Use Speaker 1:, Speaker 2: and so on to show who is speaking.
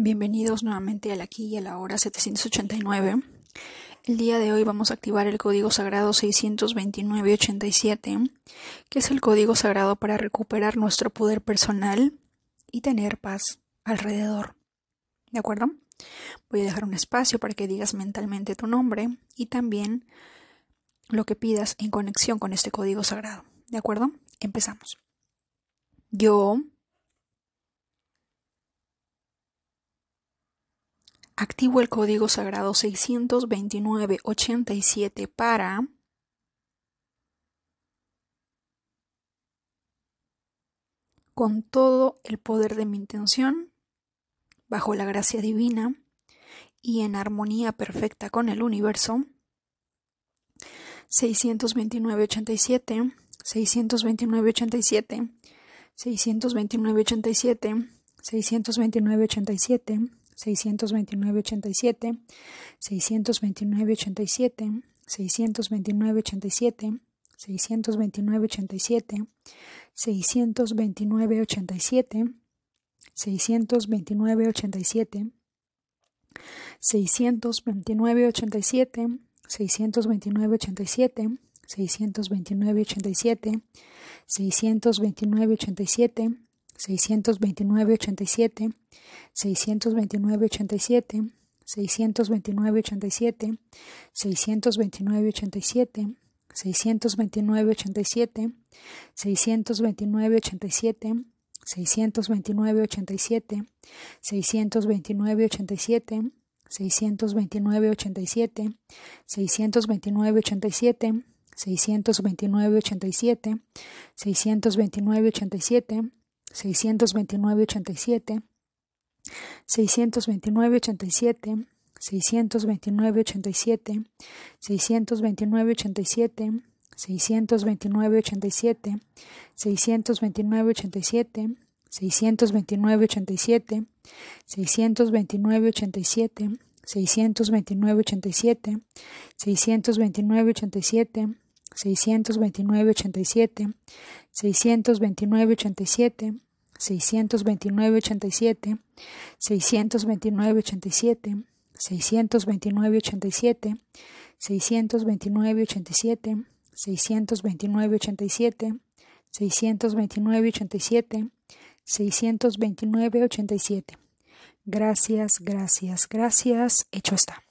Speaker 1: Bienvenidos nuevamente al aquí y a la hora 789. El día de hoy vamos a activar el código sagrado 62987, que es el código sagrado para recuperar nuestro poder personal y tener paz alrededor. ¿De acuerdo? Voy a dejar un espacio para que digas mentalmente tu nombre y también lo que pidas en conexión con este código sagrado. ¿De acuerdo? Empezamos. Yo Activo el código sagrado 62987 para con todo el poder de mi intención, bajo la gracia divina y en armonía perfecta con el universo. 62987, 62987, 62987, 62987, 629.87, 629.87, 629.87, 629.87, 629.87, 629.87, 629.87, 629.87, 629.87, 629.87, 629.87, 629.87, 629.87, 629.87, 629.87, 629.87, 629.87, 629.87, 629.87, 629.87, 629.87, 629.87, 629.87, 629.87, 629.87, 629.87, 629.87, 629.87, 629.87, 629.87, 629.87, 629.87, 629.87, 629.87, 629.87, 629.87, 629.87, 629.87, 629.87, 629.87, 629.87. Gracias, gracias, gracias. Hecho está.